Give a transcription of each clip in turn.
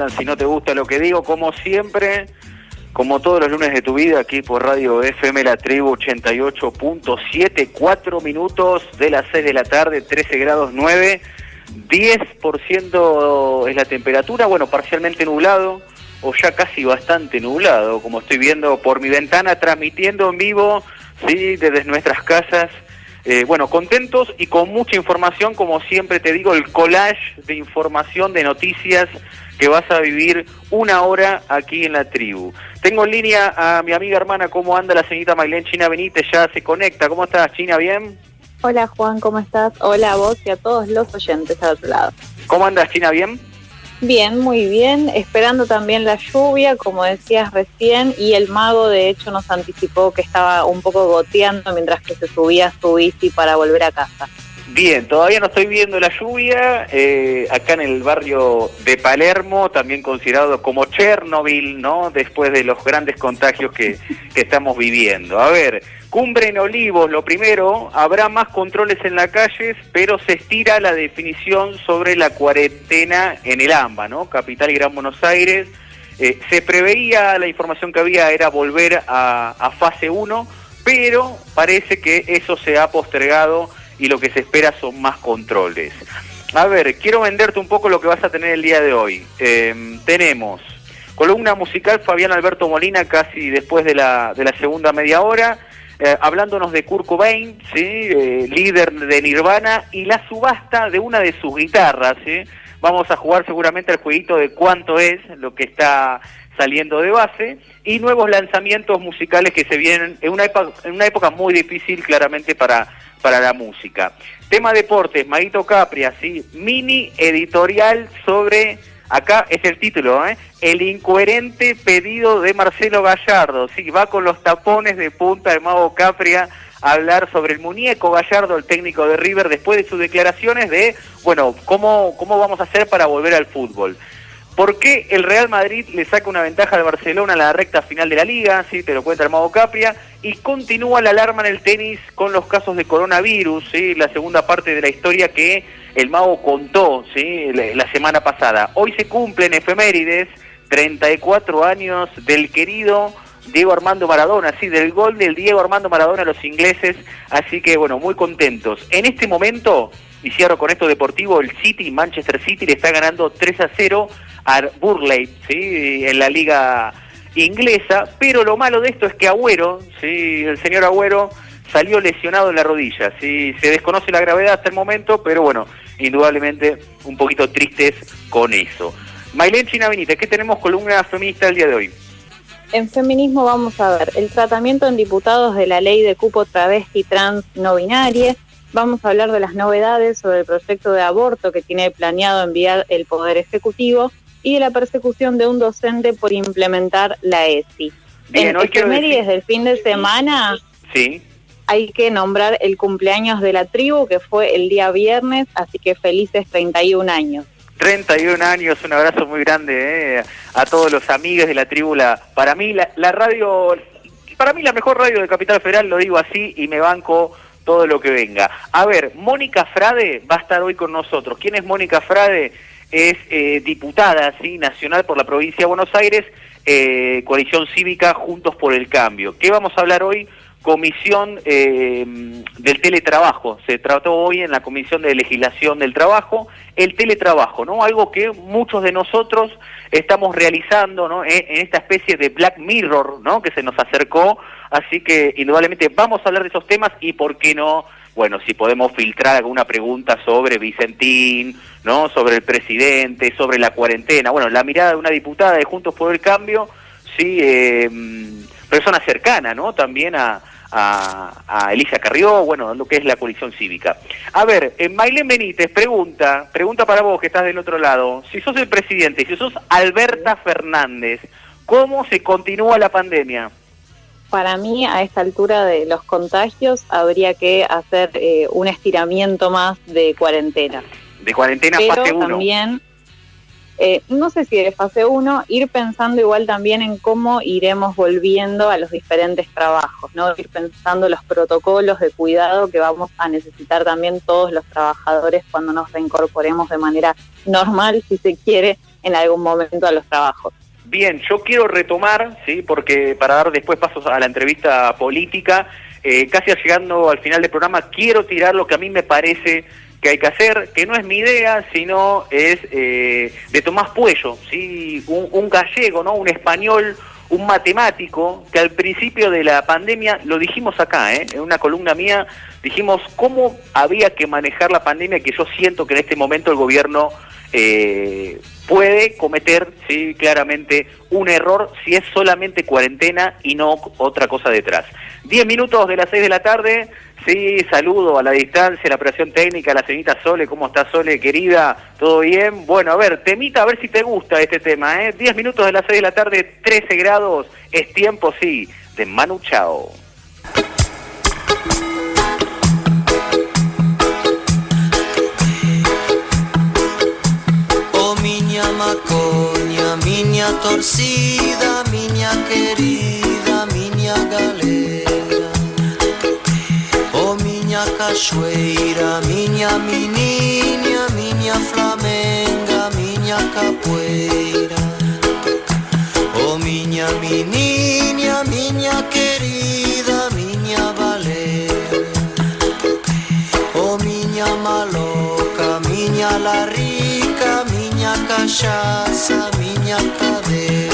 estimados presentes? ¿Cómo andan? Si no te gusta lo que digo, como siempre, como todos los lunes de tu vida, aquí por Radio FM La Tribu 88.7, 4 minutos de las 6 de la tarde, 13 grados 9, 10% es la temperatura, bueno, parcialmente nublado, o ya casi bastante nublado, como estoy viendo por mi ventana, transmitiendo en vivo, sí, desde nuestras casas eh, bueno, contentos y con mucha información, como siempre te digo, el collage de información, de noticias que vas a vivir una hora aquí en la tribu. Tengo en línea a mi amiga hermana, ¿cómo anda la señorita Mailén China Benítez? Ya se conecta. ¿Cómo estás, China? ¿Bien? Hola, Juan, ¿cómo estás? Hola a vos y a todos los oyentes al otro lado. ¿Cómo andas, China? ¿Bien? Bien, muy bien. Esperando también la lluvia, como decías recién, y el mago de hecho nos anticipó que estaba un poco goteando mientras que se subía su bici para volver a casa. Bien, todavía no estoy viendo la lluvia, eh, acá en el barrio de Palermo, también considerado como Chernobyl, ¿no? Después de los grandes contagios que, estamos viviendo. A ver, Cumbre en Olivos, lo primero, habrá más controles en las calles, pero se estira la definición sobre la cuarentena en el AMBA, ¿no? Capital y Gran Buenos Aires. Eh, se preveía, la información que había era volver a, a fase 1, pero parece que eso se ha postergado y lo que se espera son más controles. A ver, quiero venderte un poco lo que vas a tener el día de hoy. Eh, tenemos columna musical Fabián Alberto Molina casi después de la, de la segunda media hora. Eh, hablándonos de Kurt Cobain, ¿sí? Eh, líder de Nirvana, y la subasta de una de sus guitarras. ¿sí? Vamos a jugar seguramente el jueguito de cuánto es lo que está saliendo de base, y nuevos lanzamientos musicales que se vienen en una época, en una época muy difícil claramente para, para la música. Tema deportes, Maguito Capria, ¿sí? mini editorial sobre Acá es el título, ¿eh? El incoherente pedido de Marcelo Gallardo. Sí, va con los tapones de punta de Mago Capria a hablar sobre el muñeco Gallardo, el técnico de River, después de sus declaraciones de, bueno, cómo, cómo vamos a hacer para volver al fútbol. ¿Por qué el Real Madrid le saca una ventaja al Barcelona en la recta final de la liga? Sí, te lo cuenta el Mago Capria. Y continúa la alarma en el tenis con los casos de coronavirus, ¿sí? la segunda parte de la historia que el Mago contó ¿sí? la semana pasada. Hoy se cumplen efemérides, 34 años del querido Diego Armando Maradona, sí, del gol del Diego Armando Maradona a los ingleses. Así que, bueno, muy contentos. En este momento, y cierro con esto deportivo, el City, Manchester City, le está ganando 3 a 0 a Burley, ¿sí? en la liga inglesa, pero lo malo de esto es que Agüero, ¿sí? el señor Agüero, salió lesionado en la rodilla, ¿sí? se desconoce la gravedad hasta el momento, pero bueno, indudablemente un poquito tristes con eso. Mailén China ¿qué tenemos columna feminista el día de hoy? En feminismo vamos a ver el tratamiento en diputados de la ley de cupo travesti trans no binaria, vamos a hablar de las novedades sobre el proyecto de aborto que tiene planeado enviar el Poder Ejecutivo y de la persecución de un docente por implementar la ESI. en desde el fin de semana sí. hay que nombrar el cumpleaños de la tribu, que fue el día viernes, así que felices 31 años. 31 años, un abrazo muy grande eh, a todos los amigos de la tribu. para mí, la, la radio, para mí la mejor radio de Capital Federal, lo digo así, y me banco todo lo que venga. A ver, Mónica Frade va a estar hoy con nosotros. ¿Quién es Mónica Frade? Es eh, diputada ¿sí? nacional por la provincia de Buenos Aires, eh, coalición cívica Juntos por el Cambio. ¿Qué vamos a hablar hoy? Comisión eh, del teletrabajo. Se trató hoy en la Comisión de Legislación del Trabajo el teletrabajo, ¿no? Algo que muchos de nosotros estamos realizando, ¿no? En, en esta especie de Black Mirror, ¿no? Que se nos acercó. Así que indudablemente vamos a hablar de esos temas y por qué no bueno, si podemos filtrar alguna pregunta sobre Vicentín, ¿no? Sobre el presidente, sobre la cuarentena. Bueno, la mirada de una diputada de Juntos por el Cambio, sí, eh, persona cercana, ¿no? También a, a, Elisa Carrió, bueno, lo que es la coalición cívica. A ver, Mailén Benítez pregunta, pregunta para vos que estás del otro lado, si sos el presidente, si sos Alberta Fernández, ¿cómo se continúa la pandemia? Para mí a esta altura de los contagios habría que hacer eh, un estiramiento más de cuarentena. De cuarentena Pero fase 1. también, eh, no sé si de fase 1, ir pensando igual también en cómo iremos volviendo a los diferentes trabajos, ¿no? Ir pensando los protocolos de cuidado que vamos a necesitar también todos los trabajadores cuando nos reincorporemos de manera normal, si se quiere, en algún momento a los trabajos. Bien, yo quiero retomar, sí, porque para dar después pasos a la entrevista política, eh, casi llegando al final del programa, quiero tirar lo que a mí me parece que hay que hacer, que no es mi idea, sino es eh, de Tomás Puello, ¿sí? Un, gallego, ¿no? un español, un matemático, que al principio de la pandemia, lo dijimos acá, ¿eh? en una columna mía, dijimos cómo había que manejar la pandemia, que yo siento que en este momento el gobierno eh, puede cometer, sí, claramente, un error si es solamente cuarentena y no otra cosa detrás. Diez minutos de las seis de la tarde, sí, saludo a la distancia, la operación técnica, la señorita Sole, ¿cómo está Sole, querida? ¿Todo bien? Bueno, a ver, temita, a ver si te gusta este tema, ¿eh? Diez minutos de las seis de la tarde, 13 grados, es tiempo, sí, de Manu Chao. miña macoña, miña torcida, miña querida, miña galera. O oh, miña cachoeira, miña meniña, miña flamenga, miña capoeira. O oh, miña meniña, miña querida, miña valera. O oh, miña maloca, miña la cachaça, miña cadeira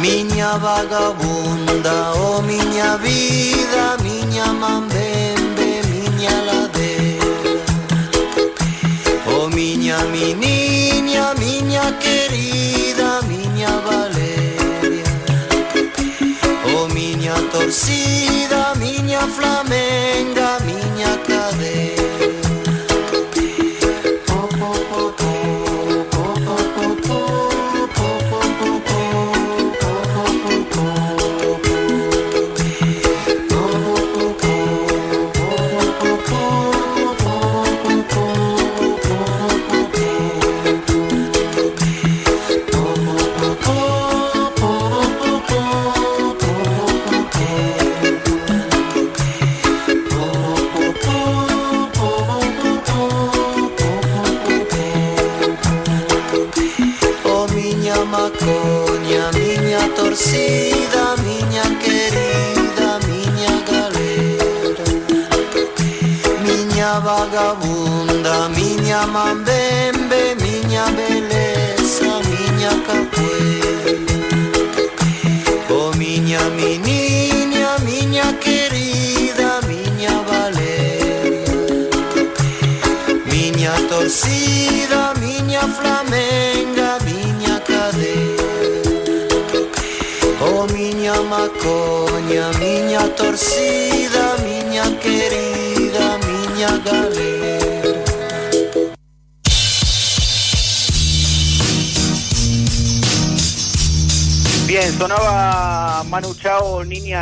Miña vagabunda, oh miña vida, miña mambembe, miña ladeira Oh miña, mi niña, miña querida, miña Valeria. Oh miña torcida, miña flamenga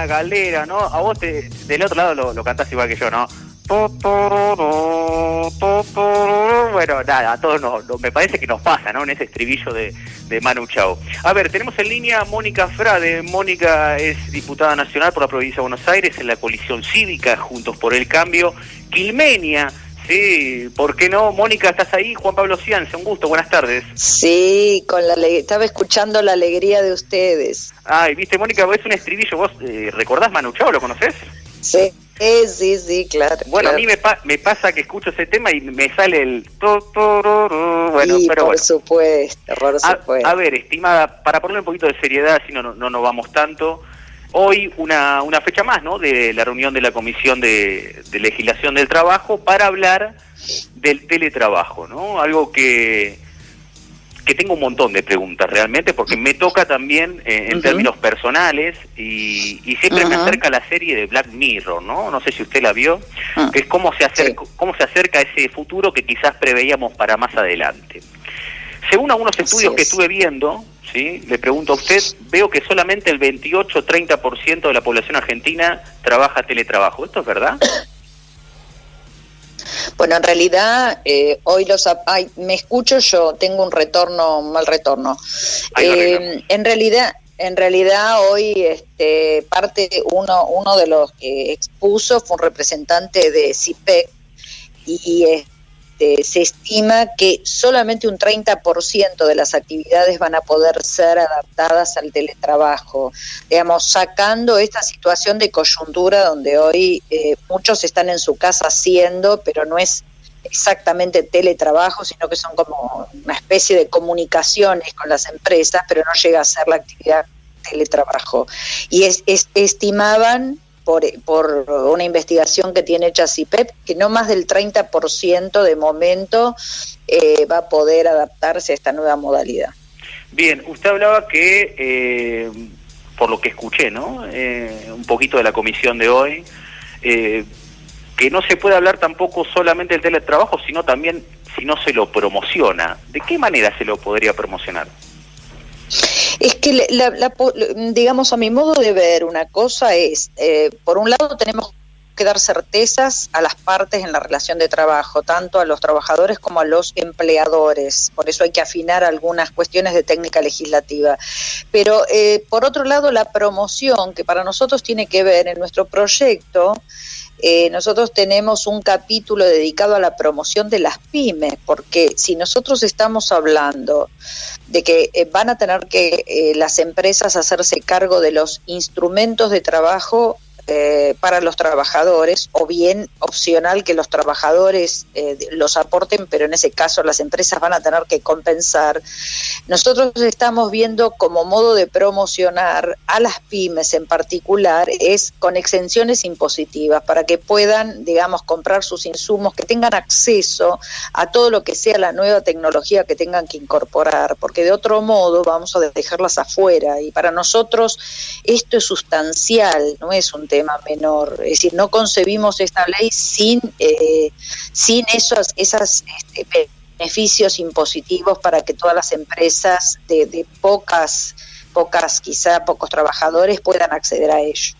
Galera, ¿no? A vos te, del otro lado lo, lo igual que yo, ¿no? Bueno, nada, a todos nos, me parece que nos pasa, ¿no? En ese estribillo de, de Manu Chao. A ver, tenemos en línea a Mónica Frade. Mónica es diputada nacional por la provincia de Buenos Aires en la coalición cívica Juntos por el Cambio. Quilmenia, sí, ¿por qué no? Mónica, ¿estás ahí? Juan Pablo Cianza, un gusto, buenas tardes. Sí, con la estaba escuchando la alegría de ustedes. Ay, viste, Mónica, es un estribillo, ¿vos eh, recordás Manu Chao? ¿Lo conoces? Sí. Eh, sí, sí, claro. Bueno, a mí me, me, pasa que escucho ese tema y me sale el... Bueno, pero por supuesto, por supuesto. A, ver, estimada, para ponerle un poquito de seriedad, si no, no, no nos vamos tanto, hoy una, una fecha más, ¿no?, de la reunión de la Comisión de, de Legislación del Trabajo para hablar del teletrabajo, ¿no? Algo que que tengo un montón de preguntas realmente, porque me toca también eh, en términos personales y, siempre me acerca la serie de Black Mirror, ¿no? No sé si usted la vio, ah. que es cómo se, acerca, cómo se acerca ese futuro que quizás preveíamos para más adelante. Según algunos estudios que estuve viendo, ¿sí? le pregunto a usted, veo que solamente el 28-30% de la población argentina trabaja teletrabajo. ¿Esto es verdad? Bueno, en realidad, eh, hoy los... Ay, me escucho yo, tengo un retorno, mal retorno. Eh, en realidad... En realidad hoy este, parte uno, uno de los que expuso fue un representante de CIPEC y este, se estima que solamente un 30% de las actividades van a poder ser adaptadas al teletrabajo, digamos, sacando esta situación de coyuntura donde hoy eh, muchos están en su casa haciendo, pero no es exactamente teletrabajo, sino que son como una especie de comunicaciones con las empresas, pero no llega a ser la actividad teletrabajo. Y es, estimaban por, una investigación que tiene hecha CIPEP, que no más del 30% de momento eh, va a poder adaptarse a esta nueva modalidad. Bien, usted hablaba que, eh, por lo que escuché, ¿no? Eh, un poquito de la comisión de hoy, que no se puede hablar tampoco solamente del teletrabajo, sino también si no se lo promociona. ¿De qué manera se lo podría promocionar? Es que, digamos, a mi modo de ver, una cosa es, eh, por un lado tenemos que dar certezas a las partes en la relación de trabajo, tanto a los trabajadores como a los empleadores. Por eso hay que afinar algunas cuestiones de técnica legislativa. Pero, eh, por otro lado, la promoción, que para nosotros tiene que ver en nuestro proyecto, eh, nosotros tenemos un capítulo dedicado a la promoción de las pymes, porque si nosotros estamos hablando de que eh, van a tener que eh, las empresas hacerse cargo de los instrumentos de trabajo eh, para los trabajadores o bien opcional que los trabajadores eh, los aporten, pero en ese caso las empresas van a tener que compensar. Nosotros estamos viendo como modo de promocionar a las pymes en particular es con exenciones impositivas para que puedan, digamos, comprar sus insumos, que tengan acceso a todo lo que sea la nueva tecnología que tengan que incorporar, porque de otro modo vamos a dejarlas afuera y para nosotros esto es sustancial, no es un tema menor. Es decir, no concebimos esta ley sin, eh, sin esos esas, este, beneficios impositivos para que todas las empresas de, pocas, pocas, quizá pocos trabajadores puedan acceder a ello.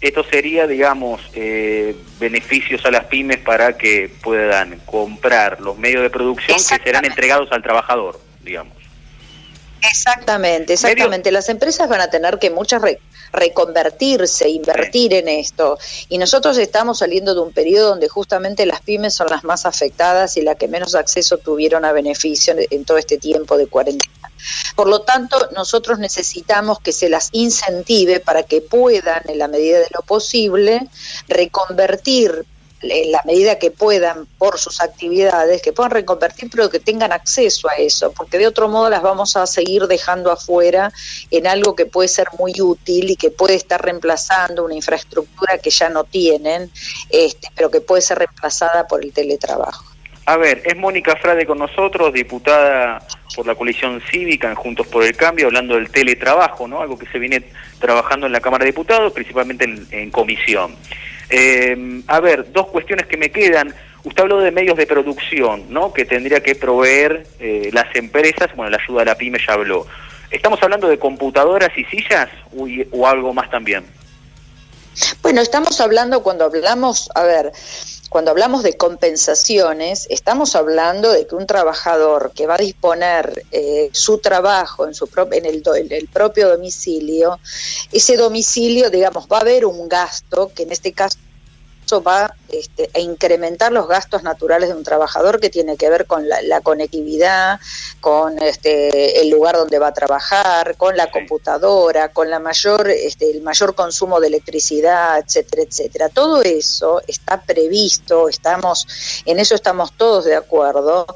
Esto sería, digamos, eh, beneficios a las pymes para que puedan comprar los medios de producción que serán entregados al trabajador, digamos. Exactamente, exactamente. Las empresas van a tener que muchas reconvertirse, invertir en esto. Y nosotros estamos saliendo de un periodo donde justamente las pymes son las más afectadas y las que menos acceso tuvieron a beneficio en todo este tiempo de cuarentena. Por lo tanto, nosotros necesitamos que se las incentive para que puedan, en la medida de lo posible, reconvertir en la medida que puedan por sus actividades, que puedan reconvertir, pero que tengan acceso a eso, porque de otro modo las vamos a seguir dejando afuera en algo que puede ser muy útil y que puede estar reemplazando una infraestructura que ya no tienen, este, pero que puede ser reemplazada por el teletrabajo. A ver, es Mónica Frade con nosotros, diputada por la coalición cívica en Juntos por el Cambio, hablando del teletrabajo, ¿no? Algo que se viene trabajando en la Cámara de Diputados, principalmente en comisión. Eh, a ver, dos cuestiones que me quedan. Usted habló de medios de producción, ¿no? Que tendría que proveer eh, las empresas. Bueno, la ayuda de la pyme ya habló. ¿Estamos hablando de computadoras y sillas o algo más también? Bueno, estamos hablando cuando hablamos, a ver, cuando hablamos de compensaciones, estamos hablando de que un trabajador que va a disponer eh, su trabajo en, su en el, en, el, propio domicilio, ese domicilio, digamos, va a haber un gasto que en este caso va este, a incrementar los gastos naturales de un trabajador que tiene que ver con la, conectividad, con este, el lugar donde va a trabajar, con la computadora, con la mayor, este, el mayor consumo de electricidad, etcétera, etcétera. Todo eso está previsto, estamos, en eso estamos todos de acuerdo,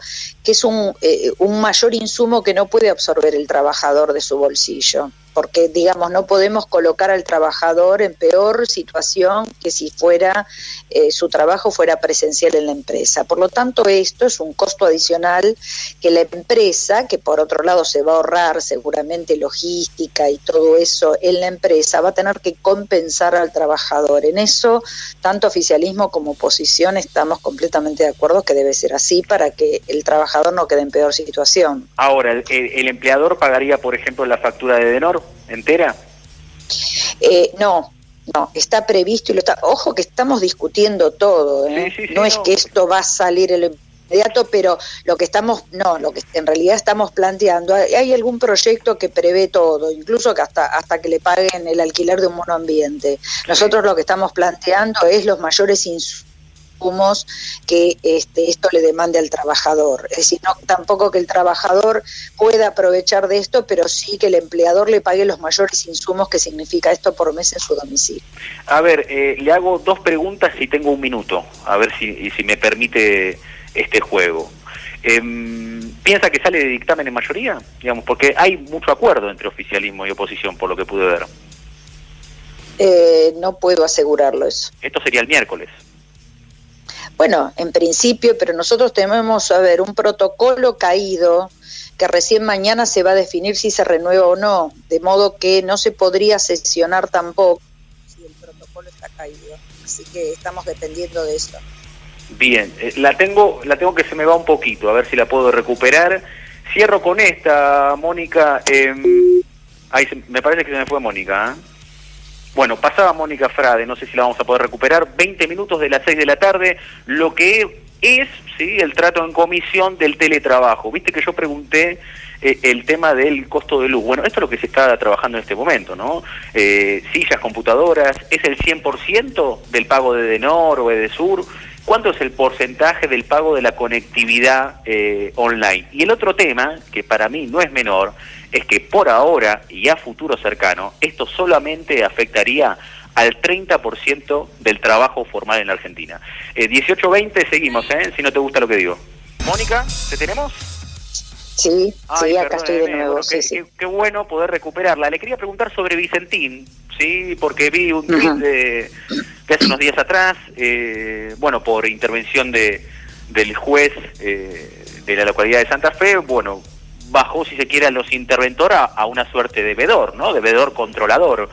que es un, eh, un mayor insumo que no puede absorber el trabajador de su bolsillo porque digamos no podemos colocar al trabajador en peor situación que si fuera eh, su trabajo fuera presencial en la empresa. Por lo tanto, esto es un costo adicional que la empresa, que por otro lado se va a ahorrar seguramente logística y todo eso en la empresa, va a tener que compensar al trabajador. En eso, tanto oficialismo como oposición estamos completamente de acuerdo que debe ser así para que el trabajador no quede en peor situación. Ahora, ¿el, el empleador pagaría, por ejemplo, la factura de Denor? Entera? Eh, no, no, está previsto y lo está. Ojo que estamos discutiendo todo, ¿eh? no es que esto va a salir el inmediato, pero lo que estamos, no, lo que en realidad estamos planteando, hay algún proyecto que prevé todo, incluso que hasta, hasta que le paguen el alquiler de un monoambiente. Nosotros lo que estamos planteando es los mayores insumos que este, esto le demande al trabajador. Es decir, no tampoco que el trabajador pueda aprovechar de esto, pero sí que el empleador le pague los mayores insumos que significa esto por mes en su domicilio. A ver, eh, le hago dos preguntas y tengo un minuto, a ver si, si me permite este juego. Em, ¿Piensa que sale de dictamen en mayoría? Digamos, porque hay mucho acuerdo entre oficialismo y oposición, por lo que pude ver. Eh, no puedo asegurarlo eso. Esto sería el miércoles. Bueno, en principio, pero nosotros tenemos, a ver, un protocolo caído que recién mañana se va a definir si se renueva o no, de modo que no se podría sesionar tampoco si el protocolo está caído. Así que estamos dependiendo de eso. Bien, eh, la tengo, la tengo que se me va un poquito, a ver si la puedo recuperar. Cierro con esta, Mónica. Eh, me parece que se me fue Mónica. ¿eh? Bueno, pasaba Mónica Frade, no sé si la vamos a poder recuperar, 20 minutos de las 6 de la tarde, lo que es sí el trato en comisión del teletrabajo. Viste que yo pregunté eh, el tema del costo de luz. Bueno, esto es lo que se está trabajando en este momento, ¿no? Eh, sillas, computadoras, ¿es el 100% del pago de Denor o Edesur? ¿Cuánto es el porcentaje del pago de la conectividad eh, online? Y el otro tema, que para mí no es menor, es que por ahora y a futuro cercano, esto solamente afectaría al 30% del trabajo formal en la Argentina. Eh, 18-20 seguimos, ¿eh? si no te gusta lo que digo. Mónica, ¿te tenemos? Sí, sí, acá estoy de nuevo. qué, bueno poder recuperarla. Le quería preguntar sobre Vicentín, sí, porque vi un tweet de, hace unos días atrás, eh, bueno, por intervención de del juez eh, de la localidad de Santa Fe, bueno, bajó, si se quiere, a los interventores a, una suerte de vedor, ¿no? De vedor controlador.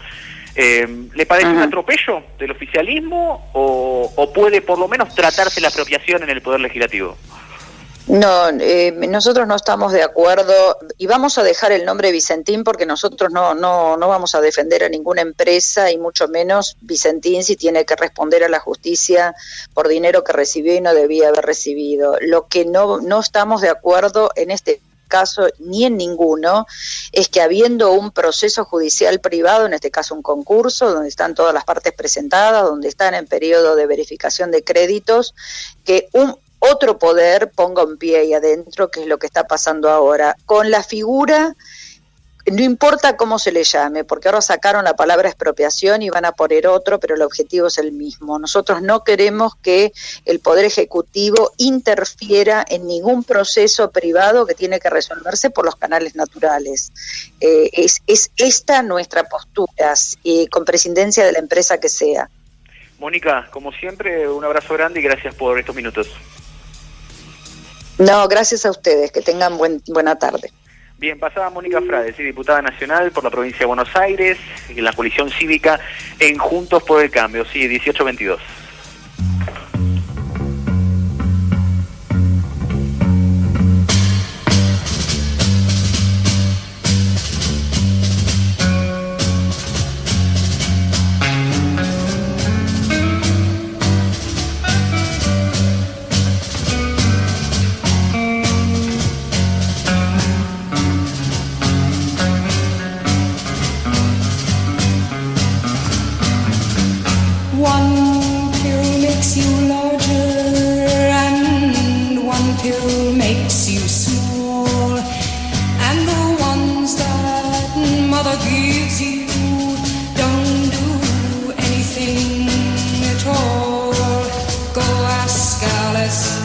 Eh, ¿Le parece un atropello del oficialismo o, o, puede por lo menos tratarse la apropiación en el Poder Legislativo? No, eh, nosotros no estamos de acuerdo y vamos a dejar el nombre Vicentín porque nosotros no, no, no vamos a defender a ninguna empresa y mucho menos Vicentín si tiene que responder a la justicia por dinero que recibió y no debía haber recibido. Lo que no, no estamos de acuerdo en este caso ni en ninguno es que habiendo un proceso judicial privado, en este caso un concurso, donde están todas las partes presentadas, donde están en periodo de verificación de créditos, que un otro poder ponga un pie ahí adentro, que es lo que está pasando ahora, con la figura, no importa cómo se le llame, porque ahora sacaron la palabra expropiación y van a poner otro, pero el objetivo es el mismo. Nosotros no queremos que el Poder Ejecutivo interfiera en ningún proceso privado que tiene que resolverse por los canales naturales. Eh, es, es, esta nuestra postura, eh, con presidencia de la empresa que sea. Mónica, como siempre, un abrazo grande y gracias por estos minutos. No, gracias a ustedes. Que tengan buen, buena tarde. Bien, pasaba Mónica Frade, diputada nacional por la provincia de Buenos Aires, en la coalición cívica en Juntos por el Cambio, sí, 1822. eyes.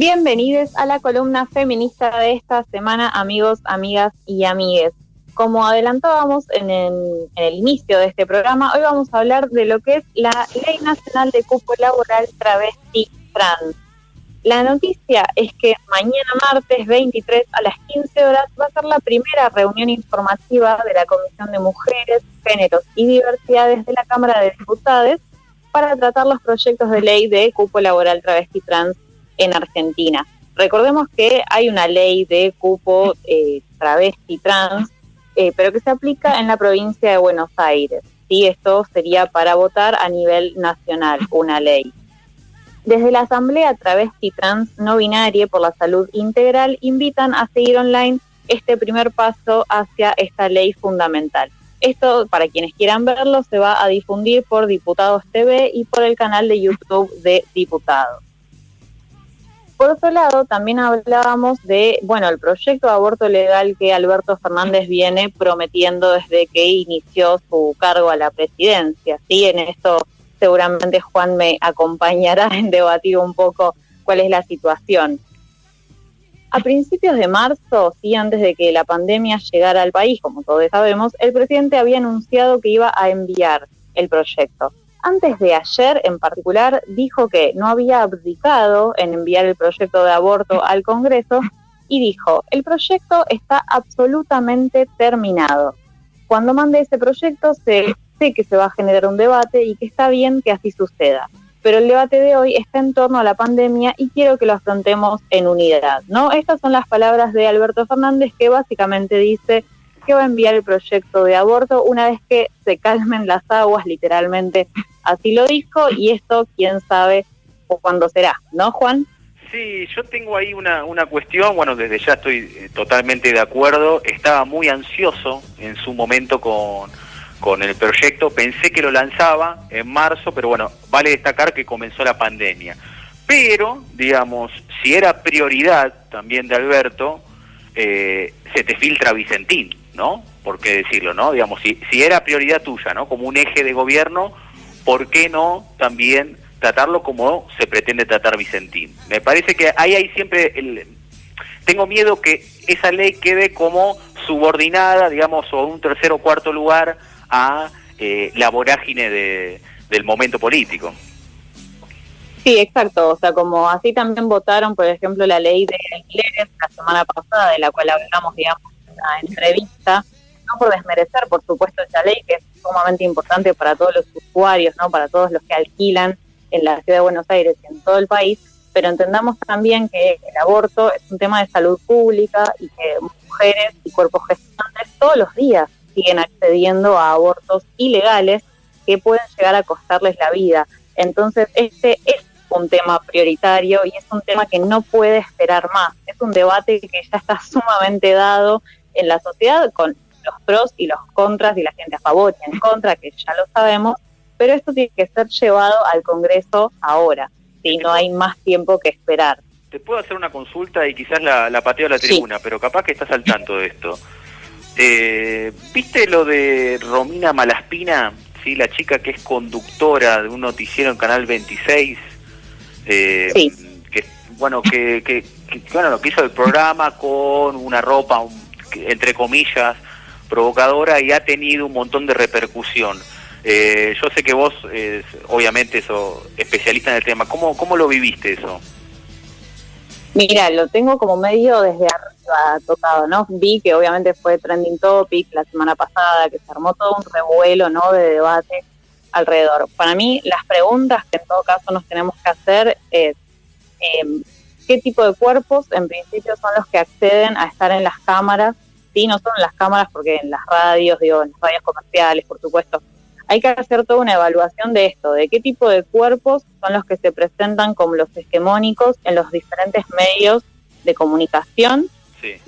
Bienvenidos a la columna feminista de esta semana, amigos, amigas y amigues. Como adelantábamos en el, inicio de este programa, hoy vamos a hablar de lo que es la Ley Nacional de Cupo Laboral Travesti Trans. La noticia es que mañana martes 23 a las 15 horas va a ser la primera reunión informativa de la Comisión de Mujeres, Géneros y Diversidades de la Cámara de Diputados para tratar los proyectos de ley de cupo laboral travesti trans en Argentina. Recordemos que hay una ley de cupo eh, travesti trans, eh, pero que se aplica en la provincia de Buenos Aires. ¿sí? Esto sería para votar a nivel nacional, una ley. Desde la Asamblea Travesti Trans No Binaria por la Salud Integral invitan a seguir online este primer paso hacia esta ley fundamental. Esto, para quienes quieran verlo, se va a difundir por Diputados TV y por el canal de YouTube de Diputados. Por otro lado, también hablábamos de, bueno, el proyecto de aborto legal que Alberto Fernández viene prometiendo desde que inició su cargo a la presidencia. Sí, en esto seguramente Juan me acompañará en debatir un poco cuál es la situación. A principios de marzo, sí, antes de que la pandemia llegara al país, como todos sabemos, el presidente había anunciado que iba a enviar el proyecto antes de ayer en particular dijo que no había abdicado en enviar el proyecto de aborto al Congreso y dijo, el proyecto está absolutamente terminado. Cuando mande ese proyecto sé, sé que se va a generar un debate y que está bien que así suceda. Pero el debate de hoy está en torno a la pandemia y quiero que lo afrontemos en unidad. ¿no? Estas son las palabras de Alberto Fernández que básicamente dice que va a enviar el proyecto de aborto una vez que se calmen las aguas, literalmente. Así lo dijo, y esto quién sabe cuándo será, ¿no, Juan? Sí, yo tengo ahí una, una cuestión, bueno, desde ya estoy eh, totalmente de acuerdo, estaba muy ansioso en su momento con, con el proyecto, pensé que lo lanzaba en marzo, pero bueno, vale destacar que comenzó la pandemia. Pero, digamos, si era prioridad también de Alberto, eh, se te filtra Vicentín, ¿no? ¿Por qué decirlo, no? Digamos, si, si era prioridad tuya, ¿no? Como un eje de gobierno, ¿por qué no también tratarlo como se pretende tratar Vicentín? Me parece que ahí hay siempre el... Tengo miedo que esa ley quede como subordinada, digamos, o un tercer o cuarto lugar a eh, la vorágine de, del momento político. Sí, exacto. O sea, como así también votaron, por ejemplo, la ley de alquileres la semana pasada, de la cual hablamos, digamos, entrevista, no por desmerecer, por supuesto, esa ley, que es sumamente importante para todos los usuarios, ¿no? para todos los que alquilan en la ciudad de Buenos Aires y en todo el país, pero entendamos también que el aborto es un tema de salud pública y que mujeres y cuerpos gestantes todos los días siguen accediendo a abortos ilegales que pueden llegar a costarles la vida. Entonces, este es un tema prioritario y es un tema que no puede esperar más. Es un debate que ya está sumamente dado en la sociedad con los pros y los contras y la gente a favor y en contra, que ya lo sabemos, pero esto tiene que ser llevado al Congreso ahora, si no hay más tiempo que esperar. Te puedo hacer una consulta y quizás la, la pateo a la tribuna, pero capaz que estás al tanto de esto. Eh, ¿Viste lo de Romina Malaspina? ¿sí? La chica que es conductora de un noticiero en Canal 26. Eh, sí. Que, bueno, que, que, bueno, lo que hizo el programa con una ropa, entre comillas, provocadora y ha tenido un montón de repercusión. Eh, yo sé que vos, eh, obviamente, sos especialista en el tema. ¿Cómo, ¿Cómo lo viviste eso? Mira, lo tengo como medio desde arriba tocado, ¿no? Vi que obviamente fue trending topic la semana pasada, que se armó todo un revuelo, ¿no? De debate alrededor. Para mí, las preguntas que en todo caso nos tenemos que hacer es, eh, qué tipo de cuerpos en principio son los que acceden a estar en las cámaras, sí, no son en las cámaras porque en las radios, digo, en las radios comerciales, por supuesto, hay que hacer toda una evaluación de esto, de qué tipo de cuerpos son los que se presentan como los hegemónicos en los diferentes medios de comunicación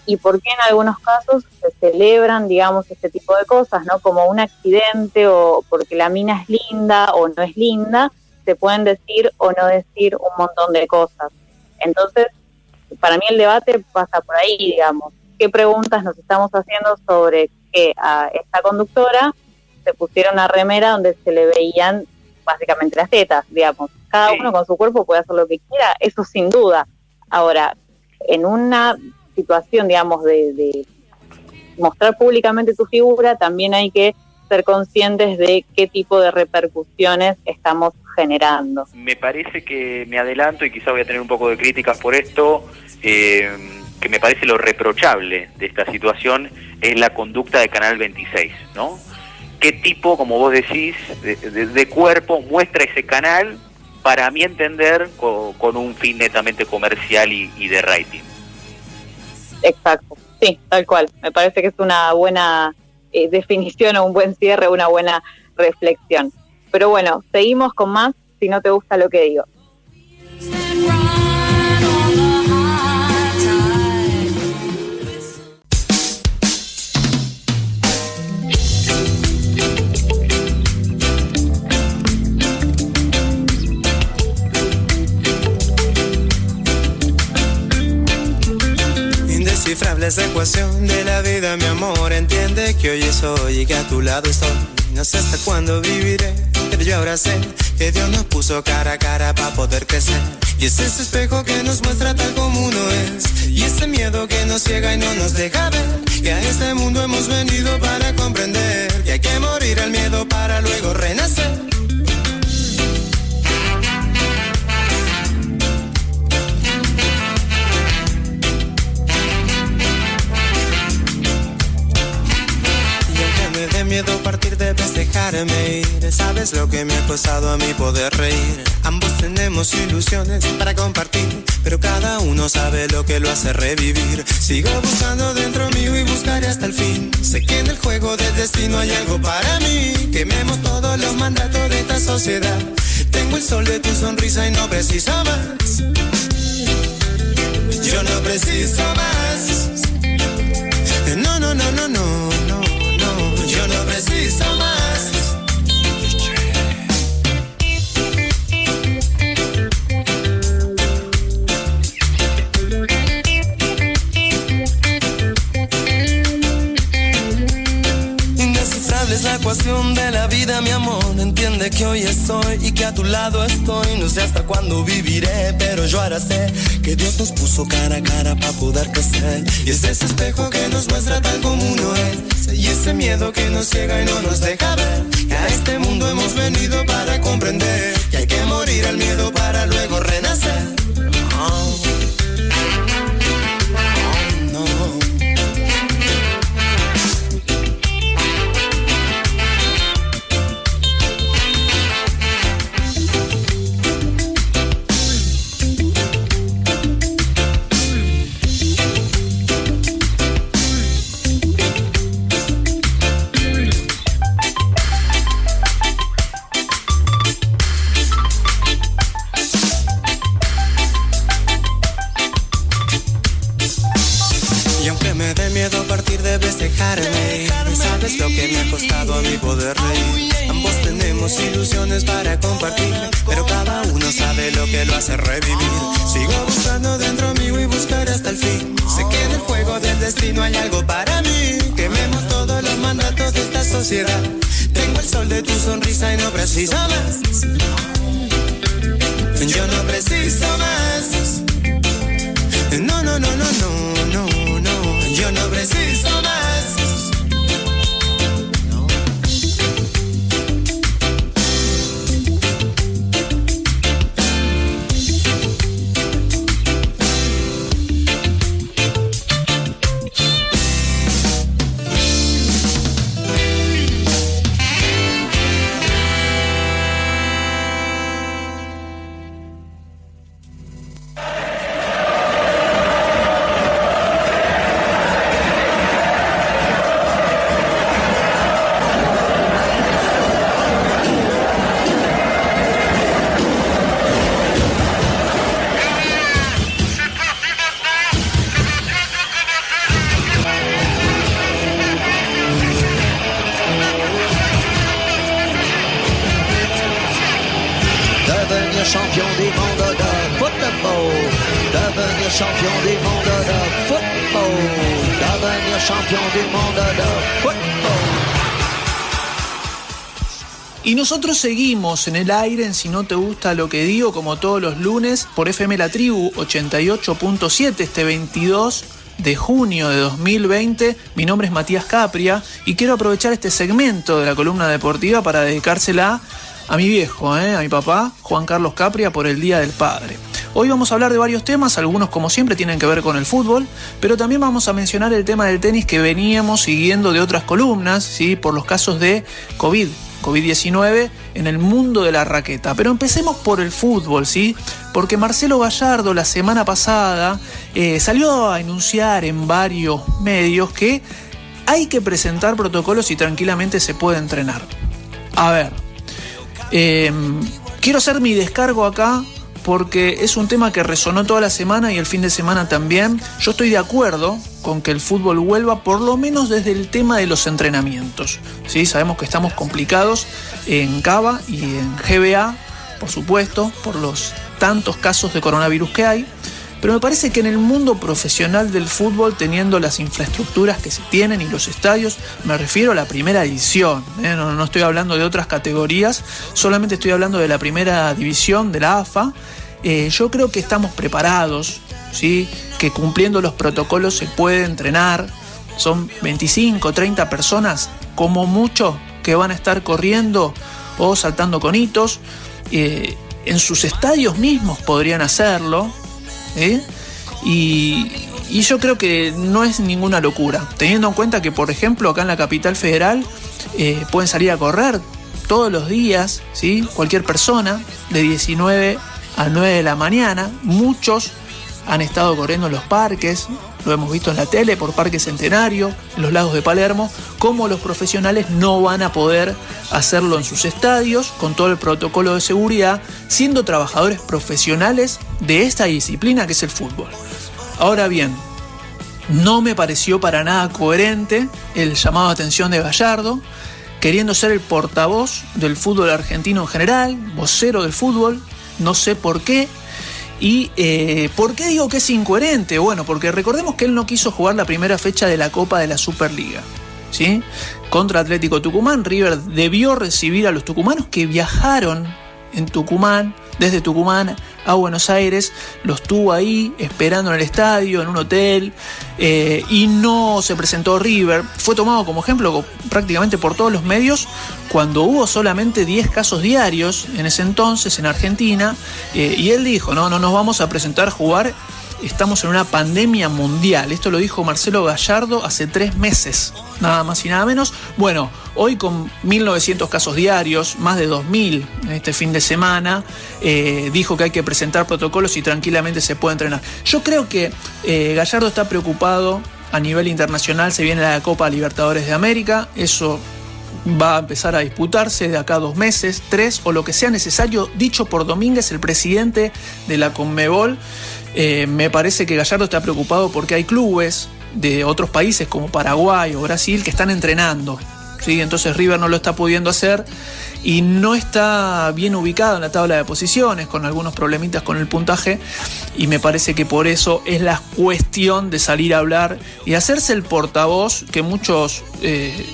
y por qué en algunos casos se celebran, digamos, este tipo de cosas, ¿no? Como un accidente o porque la mina es linda o no es linda, se pueden decir o no decir un montón de cosas. Entonces, para mí el debate pasa por ahí, digamos, qué preguntas nos estamos haciendo sobre que a esta conductora se pusieron una remera donde se le veían básicamente las tetas, digamos. Cada uno con su cuerpo puede hacer lo que quiera, eso sin duda. Ahora, en una situación, digamos, de, mostrar públicamente tu figura, también hay que ser conscientes de qué tipo de repercusiones estamos generando. Me parece que me adelanto y quizá voy a tener un poco de críticas por esto, eh, que me parece lo reprochable de esta situación es la conducta de Canal 26, ¿no? ¿Qué tipo, como vos decís, de, cuerpo muestra ese canal, para mi entender, con, un fin netamente comercial y de rating? Exacto, sí, tal cual. Me parece que es una buena eh, definición o un buen cierre, una buena reflexión. Pero bueno, seguimos con más si no te gusta lo que digo. esa ecuación de la vida, mi amor. Entiende que hoy es hoy y que a tu lado estoy. No sé hasta cuándo viviré, pero yo sé que Dios nos puso cara a cara para poder crecer. Y es ese espejo que nos muestra tal como uno es. Y ese miedo que nos ciega y no nos deja ver. Que a este mundo hemos venido para comprender. Que hay que morir al miedo para luego renacer. Dejarme ir. Sabes lo que me ha costado a mí poder reír. Ambos tenemos ilusiones para compartir, pero cada uno sabe lo que lo hace revivir. Sigo buscando dentro mío y buscaré hasta el fin. Sé que en el juego del destino hay algo para mí. Quememos todos los mandatos de esta sociedad. Tengo el sol de tu sonrisa y no preciso más. Yo no preciso más. No, no, no, no, no Ecuación de la vida, mi amor. Entiende que hoy estoy y que a tu lado estoy. No sé hasta cuándo viviré, pero yo ahora sé que Dios nos puso cara a cara para poder crecer. Y es ese espejo que nos muestra tal como uno es y ese miedo que nos ciega y no nos deja ver. Que a este mundo hemos venido para comprender que hay que morir al miedo para luego renacer. Tengo el sol de tu sonrisa y no preciso más. Yo no preciso más. No, no, no, no, no, no, no. Yo no preciso Y nosotros seguimos en el aire en Si no te gusta lo que digo, como todos los lunes, por FM La Tribu 88.7, este 22 de junio de 2020. Mi nombre es Matías Capria y quiero aprovechar este segmento de la columna deportiva para dedicársela a mi viejo, ¿eh? a mi papá, Juan Carlos Capria, por el Día del Padre. Hoy vamos a hablar de varios temas, algunos como siempre tienen que ver con el fútbol, pero también vamos a mencionar el tema del tenis que veníamos siguiendo de otras columnas, ¿sí? por los casos de COVID COVID-19 en el mundo de la raqueta. Pero empecemos por el fútbol, ¿sí? Porque Marcelo Gallardo la semana pasada eh, salió a enunciar en varios medios que hay que presentar protocolos y tranquilamente se puede entrenar. A ver, em, quiero hacer mi descargo acá porque es un tema que resonó toda la semana y el fin de semana también. Yo estoy de acuerdo con que el fútbol vuelva, por lo menos desde el tema de los entrenamientos. ¿sí? Sabemos que estamos complicados en Cava y en GBA, por supuesto, por los tantos casos de coronavirus que hay. Pero me parece que en el mundo profesional del fútbol, teniendo las infraestructuras que se tienen y los estadios, me refiero a la primera edición, ¿eh? no, no estoy hablando de otras categorías, solamente estoy hablando de la primera división de la AFA, eh, yo creo que estamos preparados, ¿sí? que cumpliendo los protocolos se puede entrenar. Son 25, 30 personas, como mucho, que van a estar corriendo o saltando con hitos. Eh, en sus estadios mismos podrían hacerlo. ¿eh? Y, yo creo que no es ninguna locura, teniendo en cuenta que, por ejemplo, acá en la capital federal pueden salir a correr todos los días, ¿sí? cualquier persona de 19 a 9 de la mañana. Muchos han estado corriendo en los parques, lo hemos visto en la tele por Parque Centenario, en los lagos de Palermo, como los profesionales no van a poder hacerlo en sus estadios con todo el protocolo de seguridad, siendo trabajadores profesionales de esta disciplina que es el fútbol. Ahora bien, no me pareció para nada coherente el llamado de atención de Gallardo, queriendo ser el portavoz del fútbol argentino en general, vocero del fútbol, no sé por qué. ¿Y eh, por qué digo que es incoherente? Bueno, porque recordemos que él no quiso jugar la primera fecha de la Copa de la Superliga. ¿Sí? Contra Atlético Tucumán, River debió recibir a los tucumanos que viajaron en Tucumán, desde Tucumán a Buenos Aires, los tuvo ahí esperando en el estadio, en un hotel, eh, y no se presentó River. Fue tomado como ejemplo prácticamente por todos los medios cuando hubo solamente 10 casos diarios en ese entonces en Argentina, eh, y él dijo, no, no nos vamos a presentar a jugar estamos en una pandemia mundial. Esto lo dijo Marcelo Gallardo hace tres meses, nada más y nada menos. Bueno, hoy con 1.900 casos diarios, más de 2.000 en este fin de semana, eh, dijo que hay que presentar protocolos y tranquilamente se puede entrenar. Yo creo que eh, Gallardo está preocupado a nivel internacional, se viene la Copa Libertadores de América, eso va a empezar a disputarse de acá dos meses, tres o lo que sea necesario, dicho por Domínguez, el presidente de la Conmebol. Eh, me parece que Gallardo está preocupado porque hay clubes de otros países como Paraguay o Brasil que están entrenando. ¿sí? Entonces River no lo está pudiendo hacer y no está bien ubicado en la tabla de posiciones, con algunos problemitas con el puntaje. Y me parece que por eso es la cuestión de salir a hablar y hacerse el portavoz que muchos eh,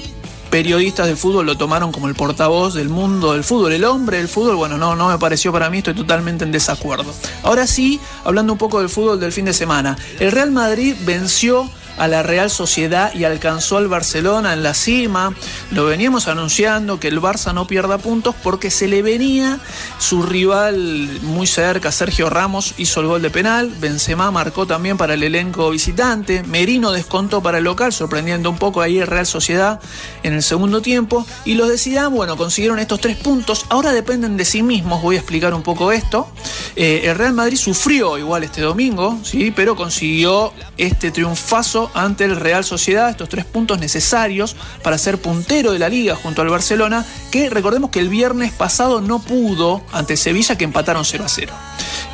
periodistas del fútbol lo tomaron como el portavoz del mundo del fútbol, el hombre del fútbol, bueno, no, no me pareció para mí, estoy totalmente en desacuerdo. Ahora sí, hablando un poco del fútbol del fin de semana, el Real Madrid venció a la Real Sociedad y alcanzó al Barcelona en la cima. Lo veníamos anunciando que el Barça no pierda puntos porque se le venía su rival muy cerca, Sergio Ramos hizo el gol de penal, Benzema marcó también para el elenco visitante, Merino descontó para el local, sorprendiendo un poco ahí el Real Sociedad en el segundo tiempo. Y los de bueno, consiguieron estos tres puntos, ahora dependen de sí mismos, voy a explicar un poco esto. Eh, el Real Madrid sufrió igual este domingo, sí, pero consiguió este triunfazo ante el Real Sociedad, estos tres puntos necesarios para ser puntero de la liga junto al Barcelona, que recordemos que el viernes pasado no pudo ante Sevilla que empataron 0 a 0.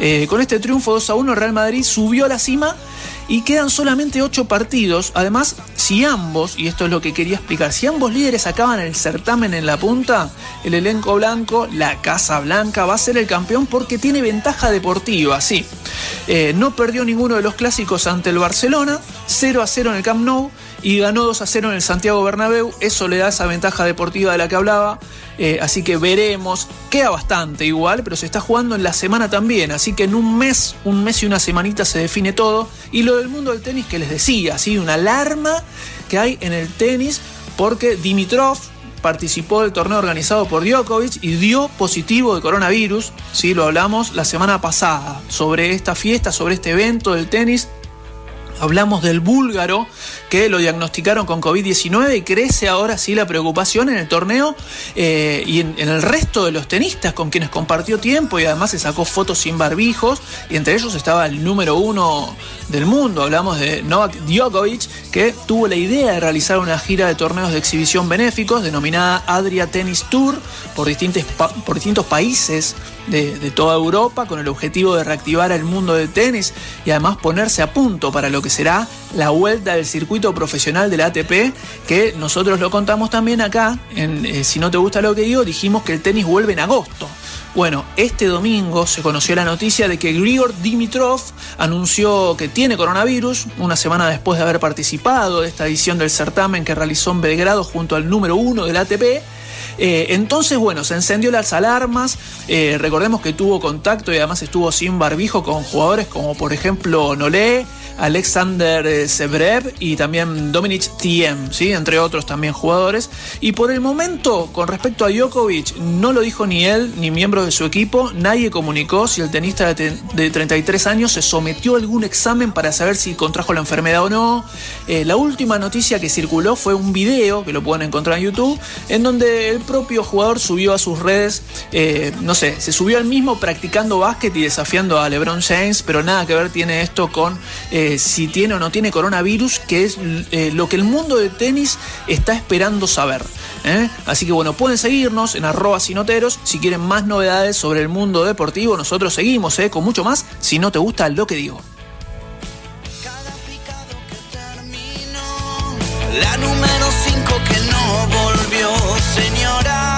Eh, con este triunfo 2 a 1 el Real Madrid subió a la cima y quedan solamente 8 partidos. Además, si ambos, y esto es lo que quería explicar, si ambos líderes acaban el certamen en la punta, el elenco blanco, la Casa Blanca, va a ser el campeón porque tiene ventaja deportiva, sí. Eh, no perdió ninguno de los clásicos ante el Barcelona, 0 a 0 en el Camp Nou y ganó 2 a 0 en el Santiago Bernabéu. Eso le da esa ventaja deportiva de la que hablaba. Eh, así que veremos. Queda bastante igual, pero se está jugando en la semana también. Así que en un mes, un mes y una semanita se define todo. Y lo del mundo del tenis que les decía, ¿sí? una alarma que hay en el tenis porque Dimitrov participó del torneo organizado por Djokovic y dio positivo de coronavirus. Sí, lo hablamos la semana pasada sobre esta fiesta, sobre este evento del tenis Hablamos del búlgaro que lo diagnosticaron con COVID-19 y crece ahora sí la preocupación en el torneo eh, y en, el resto de los tenistas con quienes compartió tiempo y además se sacó fotos sin barbijos y entre ellos estaba el número uno del mundo. Hablamos de Novak Djokovic que tuvo la idea de realizar una gira de torneos de exhibición benéficos denominada Adria Tennis Tour por por distintos países de, toda Europa con el objetivo de reactivar el mundo del tenis y además ponerse a punto para lo que será la vuelta del circuito profesional del ATP, que nosotros lo contamos también acá, en eh, Si no te gusta lo que digo, dijimos que el tenis vuelve en agosto. Bueno, este domingo se conoció la noticia de que Grigor Dimitrov anunció que tiene coronavirus una semana después de haber participado de esta edición del certamen que realizó en Belgrado junto al número uno del ATP eh, entonces, bueno, se encendió las alarmas. Eh, recordemos que tuvo contacto y además estuvo sin barbijo con jugadores como por ejemplo Nolé, Alexander eh, y también Dominic Thiem, entre otros también jugadores. Y por el momento, con respecto a Djokovic, no lo dijo ni él ni miembros de su equipo, nadie comunicó si el tenista de 33 años se sometió a algún examen para saber si contrajo la enfermedad o no. La última noticia que circuló fue un video, que lo pueden encontrar en YouTube, en donde el propio jugador subió a sus redes, eh, no sé, se subió al mismo practicando básquet y desafiando a LeBron James, pero nada que ver tiene esto con... Eh, si tiene o no tiene coronavirus, que es eh, lo que el mundo del tenis está esperando saber. Así que bueno, pueden seguirnos en arroba sinoteros si quieren más novedades sobre el mundo deportivo. Nosotros seguimos con mucho más si no te gusta lo que digo. La número 5 que no volvió, señora.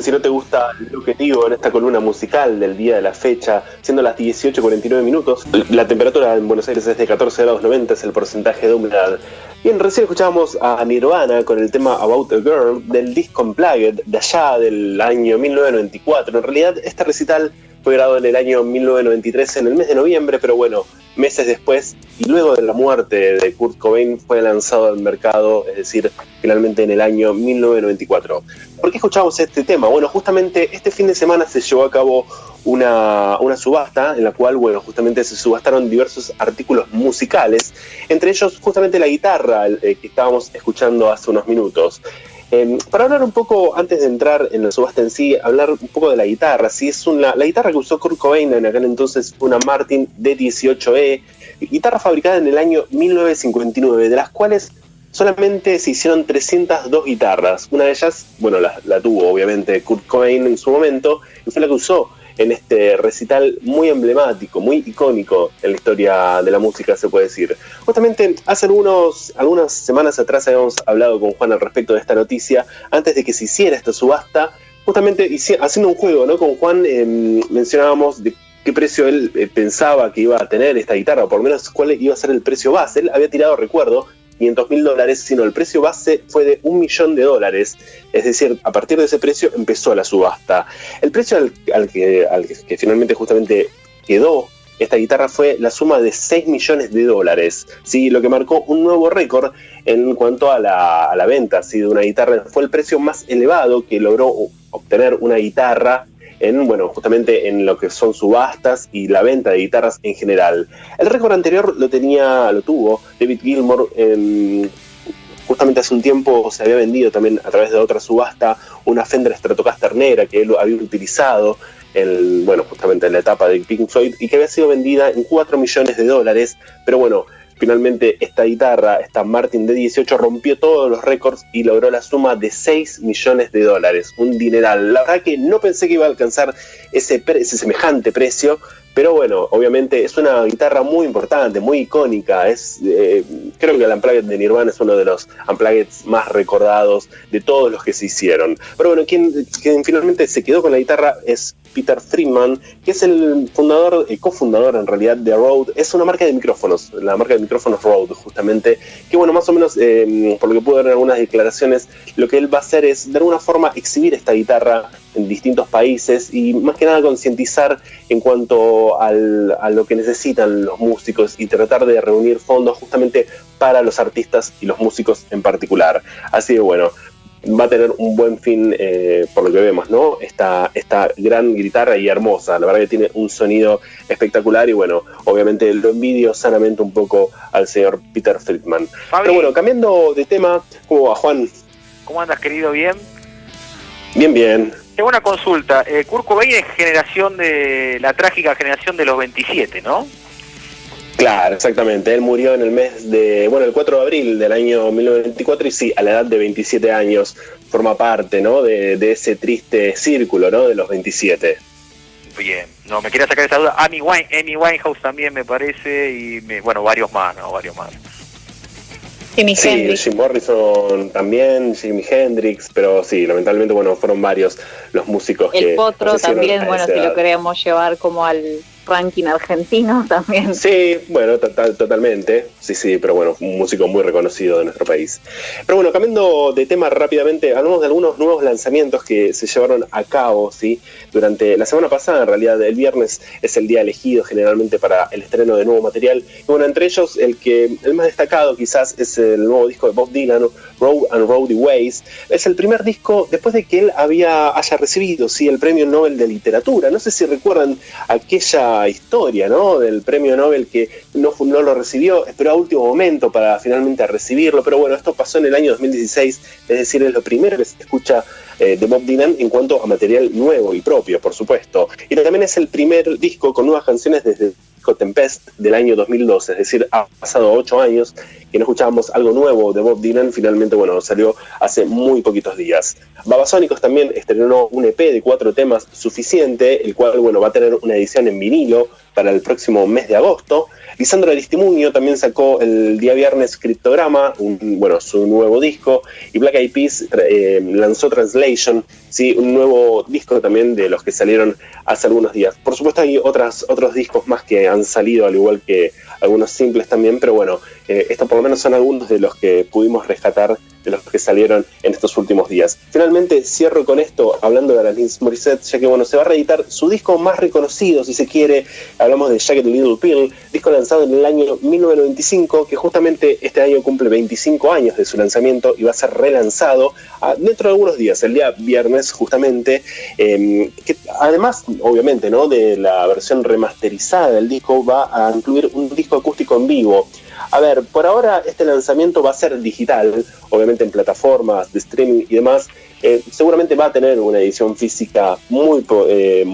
Si no te gusta lo que digo en esta columna musical del día de la fecha, siendo las 18.49 minutos. La temperatura en Buenos Aires es de 14 grados 90, es el porcentaje de humedad. Bien, recién escuchábamos a Nirvana con el tema About a Girl del disco Unplugged de allá del año 1994. En realidad, este recital fue grabado en el año 1993, en el mes de noviembre, pero bueno, meses después y luego de la muerte de Kurt Cobain fue lanzado al mercado, es decir, finalmente en el año 1994. ¿Por qué escuchamos este tema? Bueno, justamente este fin de semana se llevó a cabo una, una subasta en la cual, bueno, justamente se subastaron diversos artículos musicales, entre ellos justamente la guitarra eh, que estábamos escuchando hace unos minutos. Em, para hablar un poco, antes de entrar en la subasta en sí, hablar un poco de la guitarra. Si es una, la guitarra que usó Kurt Cobain en aquel entonces una Martin D18E, guitarra fabricada en el año 1959, de las cuales solamente se hicieron 302 guitarras. Una de ellas, bueno, la, la tuvo obviamente Kurt Cobain en su momento, y fue la que usó en este recital muy emblemático, muy icónico en la historia de la música, se puede decir. Justamente hace algunos, algunas semanas atrás habíamos hablado con Juan al respecto de esta noticia, antes de que se hiciera esta subasta, justamente haciendo un juego ¿no? con Juan em, mencionábamos de qué precio él eh, pensaba que iba a tener esta guitarra, o por lo menos cuál iba a ser el precio base. Él había tirado, recuerdo, 500 mil dólares, sino el precio base fue de un millón de dólares. Es decir, a partir de ese precio empezó la subasta. El precio al, que, finalmente justamente quedó esta guitarra fue la suma de 6 millones de dólares, ¿sí? lo que marcó un nuevo récord en cuanto a la, venta ¿sí? de una guitarra. Fue el precio más elevado que logró obtener una guitarra en, bueno, justamente en lo que son subastas y la venta de guitarras en general. El récord anterior lo tenía, lo tuvo David Gilmour justamente hace un tiempo se había vendido también a través de otra subasta una Fender Stratocaster negra que él había utilizado en, bueno, justamente en la etapa de Pink Floyd y que había sido vendida en 4 millones de dólares, pero bueno, Finalmente esta guitarra, esta Martin D18, rompió todos los récords y logró la suma de 6 millones de dólares, un dineral. La verdad que no pensé que iba a alcanzar ese, ese semejante precio, pero bueno, obviamente es una guitarra muy importante, muy icónica. Es, eh, creo que el Unplugged de Nirvana es uno de los Unplugged más recordados de todos los que se hicieron. Pero bueno, quien, finalmente se quedó con la guitarra es Peter Friedman, que es el fundador, el cofundador en realidad de Rode. Es una marca de micrófonos, la marca de micrófonos Rode, justamente. Que bueno, más o menos, eh, por lo que pude ver en algunas declaraciones, lo que él va a hacer es de alguna forma exhibir esta guitarra en distintos países y más que nada concientizar en cuanto a lo que necesitan los músicos y tratar de reunir fondos justamente para los artistas y los músicos en particular. Así que bueno, va a tener un buen fin eh, por lo que vemos, ¿no? Esta, esta gran guitarra y hermosa, la verdad que tiene un sonido espectacular y bueno, obviamente lo envidio sanamente un poco al señor Peter Friedman. Pero bueno, cambiando de tema, ¿cómo va Juan? ¿Cómo andas querido? ¿Bien? Bien, bien. Tengo una consulta. Eh, Kurt Cobain es generación de la trágica generación de los 27, ¿no? Claro, exactamente. Él murió en el mes de, bueno, el 4 de abril del año 1924 y sí, a la edad de 27 años forma parte, ¿no? De, ese triste círculo, ¿no? De los 27. Bien, no, me quería sacar esa duda. Amy, Wine, Winehouse también me parece y, me, bueno, varios más, ¿no? Varios más. Jimi sí, Jim Morrison también, Jimi Hendrix, pero sí, lamentablemente, bueno, fueron varios los músicos el que... El Potro también, bueno, si lo queríamos llevar como al ranking argentino también. Sí, bueno, totalmente. Sí, sí, pero bueno, un músico muy reconocido de nuestro país. Pero bueno, cambiando de tema rápidamente, hablamos de algunos nuevos lanzamientos que se llevaron a cabo, ¿sí? Durante la semana pasada, en realidad, el viernes es el día elegido generalmente para el estreno de nuevo material. Y bueno, entre ellos, el que el más destacado quizás es el nuevo disco de Bob Dylan, Road and Roady Ways. Es el primer disco después de que él había, haya recibido, sí, el premio Nobel de Literatura. No sé si recuerdan aquella historia, ¿no? Del premio Nobel que no, no lo recibió, esperó a último momento para finalmente recibirlo, pero bueno, esto pasó en el año 2016, es decir, es lo primero que se escucha eh, de Bob Dylan en cuanto a material nuevo y propio, por supuesto. Y también es el primer disco con nuevas canciones desde Tempest del año 2012, es decir, ha pasado ocho años que no escuchábamos algo nuevo de Bob Dylan, finalmente, bueno, salió hace muy poquitos días. Babasónicos también estrenó un EP de cuatro temas suficiente, el cual, bueno, va a tener una edición en vinilo para el próximo mes de agosto. Lisandro Aristimuño también sacó el día viernes Criptograma, un, bueno, su nuevo disco, y Black Eyed Peas eh, lanzó Translation, sí, un nuevo disco también de los que salieron hace algunos días. Por supuesto hay otras, otros discos más que han salido, al igual que algunos simples también, pero bueno, eh, estos por lo menos son algunos de los que pudimos rescatar de los que salieron en estos últimos días. Finalmente cierro con esto hablando de Alanis Morissette, ya que bueno, se va a reeditar su disco más reconocido, si se quiere, hablamos de Jagged Little Pill, disco lanzado en el año 1995, que justamente este año cumple 25 años de su lanzamiento y va a ser relanzado ah, dentro de algunos días, el día viernes justamente, em, además, obviamente, ¿no? de la versión remasterizada del disco, va a incluir un disco acústico en vivo. A ver, por ahora este lanzamiento va a ser digital, obviamente en plataformas de streaming y demás. Eh, seguramente va a tener una edición física muy, eh,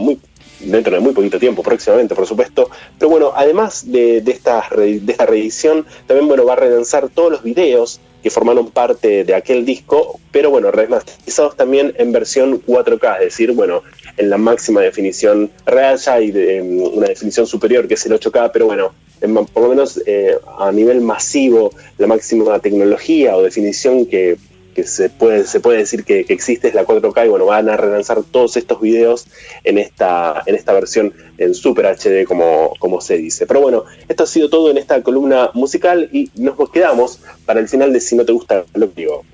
dentro de muy poquito tiempo, próximamente, por supuesto. Pero bueno, además de, esta, de esta reedición, también bueno, va a relanzar todos los videos que formaron parte de aquel disco, pero bueno, remasterizados también en versión 4K, es decir, bueno, en la máxima definición real ya hay una definición superior que es el 8K, pero bueno, por lo menos eh, a nivel masivo, la máxima tecnología o definición que, se, puede, se puede decir que, existe es la 4K y bueno, van a relanzar todos estos videos en esta, en esta versión en Super HD como, como se dice. Pero bueno, esto ha sido todo en esta columna musical y nos quedamos para el final de Si no te gusta lo que digo.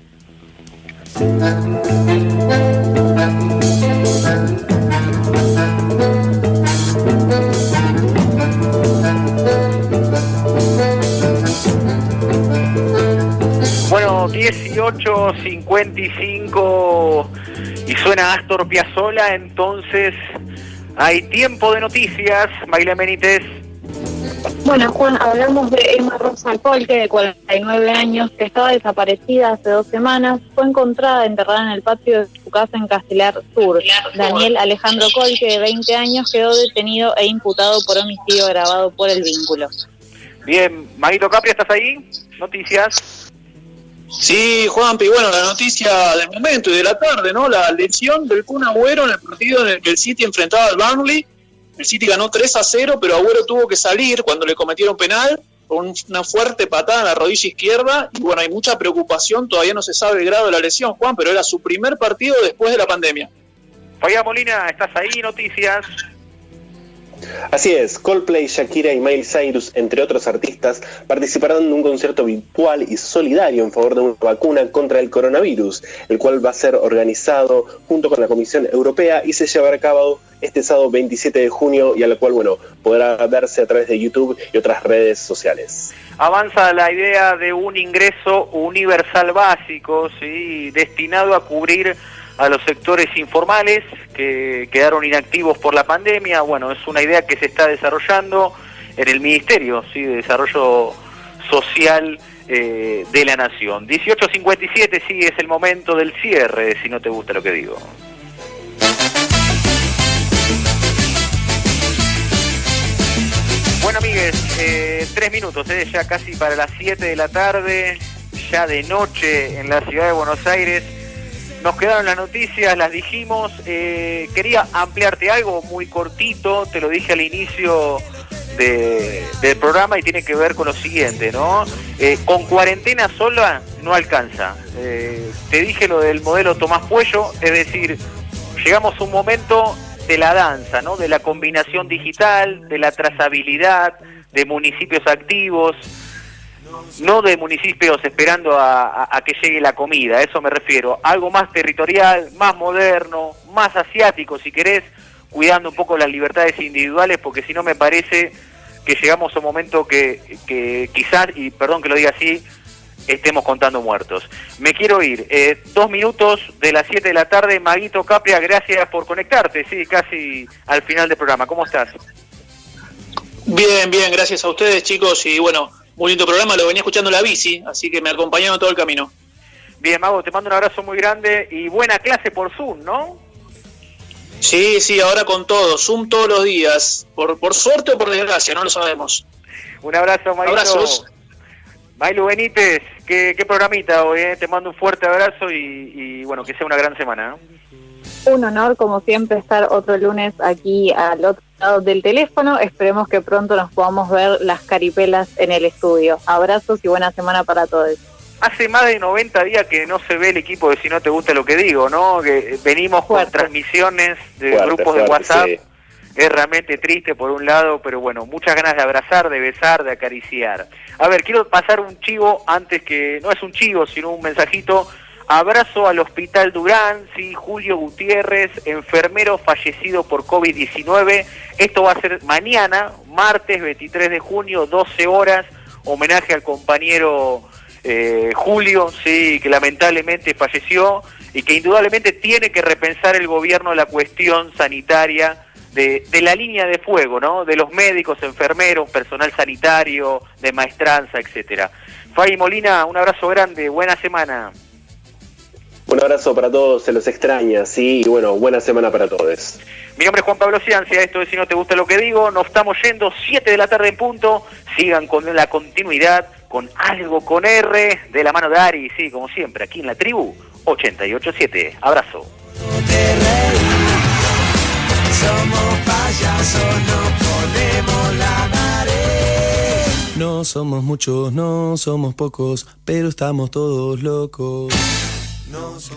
18.55 y suena Astor Piazzolla, entonces hay tiempo de noticias. Maile Benítez. Bueno, Juan, hablamos de Emma Rosa Colque, de 49 años, que estaba desaparecida hace dos semanas. Fue encontrada enterrada en el patio de su casa en Castelar Sur. Daniel Alejandro Colque, de 20 años, quedó detenido e imputado por homicidio grabado por el vínculo. Bien, Maguito Capri, ¿estás ahí? Noticias. Sí, Juanpi, bueno, la noticia del momento y de la tarde, ¿no? La lesión del Kun Agüero en el partido en el que el City enfrentaba al Burnley. El City ganó 3 a 0, pero Agüero tuvo que salir cuando le cometieron penal con una fuerte patada en la rodilla izquierda. Y bueno, hay mucha preocupación, todavía no se sabe el grado de la lesión, Juan, pero era su primer partido después de la pandemia. Fabián Molina, ¿estás ahí? Noticias. Así es, Coldplay, Shakira y Miley Cyrus, entre otros artistas, participarán en un concierto virtual y solidario en favor de una vacuna contra el coronavirus, el cual va a ser organizado junto con la Comisión Europea y se llevará a cabo este sábado 27 de junio y a la cual, bueno, podrá verse a través de YouTube y otras redes sociales. Avanza la idea de un ingreso universal básico, ¿sí? destinado a cubrir a los sectores informales que quedaron inactivos por la pandemia. Bueno, es una idea que se está desarrollando en el Ministerio ¿sí? de Desarrollo Social eh, de la Nación. 18.57, sí, es el momento del cierre, si no te gusta lo que digo. Bueno, amigues, eh, tres minutos, eh, ya casi para las 7 de la tarde, ya de noche en la ciudad de Buenos Aires. Nos quedaron las noticias, las dijimos. Eh, quería ampliarte algo muy cortito, te lo dije al inicio del programa y tiene que ver con lo siguiente, ¿no? Eh, con cuarentena sola no alcanza. Eh, te dije lo del modelo Tomás Puello, es decir, llegamos a un momento de la danza, ¿no? De la combinación digital, de la trazabilidad, de municipios activos, no de municipios esperando a, que llegue la comida, a eso me refiero, algo más territorial, más moderno, más asiático si querés, cuidando un poco las libertades individuales, porque si no me parece que llegamos a un momento que, que quizás, y perdón que lo diga así, estemos contando muertos. Me quiero ir. Eh, dos minutos de las 7 de la tarde. Maguito Capria, gracias por conectarte, sí, casi al final del programa. ¿Cómo estás? Bien, bien, gracias a ustedes chicos y bueno, muy lindo programa, lo venía escuchando la bici, así que me acompañaron todo el camino. Bien, Mago, te mando un abrazo muy grande y buena clase por Zoom, ¿no? Sí, sí, ahora con todo, Zoom todos los días, por, por suerte o por desgracia, no lo sabemos. Un abrazo, Mailo. Abrazos. Mailo Benítez, qué, programita hoy, eh? te mando un fuerte abrazo y, bueno, que sea una gran semana. Un honor, como siempre, estar otro lunes aquí al otro del teléfono. Esperemos que pronto nos podamos ver las caripelas en el estudio. Abrazos y buena semana para todos. hace más de 90 días que no se ve el equipo de Si no te gusta lo que digo, ¿no? Que venimos con transmisiones de grupos de WhatsApp. Es realmente triste por un lado, pero bueno, muchas ganas de abrazar, de besar, de acariciar. A ver, quiero pasar un chivo antes que, no es un chivo, sino un mensajito. Abrazo al Hospital Durán, sí, Julio Gutiérrez, enfermero fallecido por COVID-19. Esto va a ser mañana, martes 23 de junio, 12 horas, homenaje al compañero eh, Julio, sí, que lamentablemente falleció y que indudablemente tiene que repensar el gobierno la cuestión sanitaria de, de, la línea de fuego, ¿no? De los médicos, enfermeros, personal sanitario, de maestranza, etcétera. Fay Molina, un abrazo grande, buena semana. Un abrazo para todos, se los extraña, sí, y bueno, buena semana para todos. Mi nombre es Juan Pablo Ciancia, esto es Si no te gusta lo que digo, nos estamos yendo 7 de la tarde en punto, sigan con la continuidad, con algo con R, de la mano de Ari, sí, como siempre, aquí en la tribu 887. Abrazo. Somos payasos, no ponemos la No somos muchos, no somos pocos, pero estamos todos locos. No somos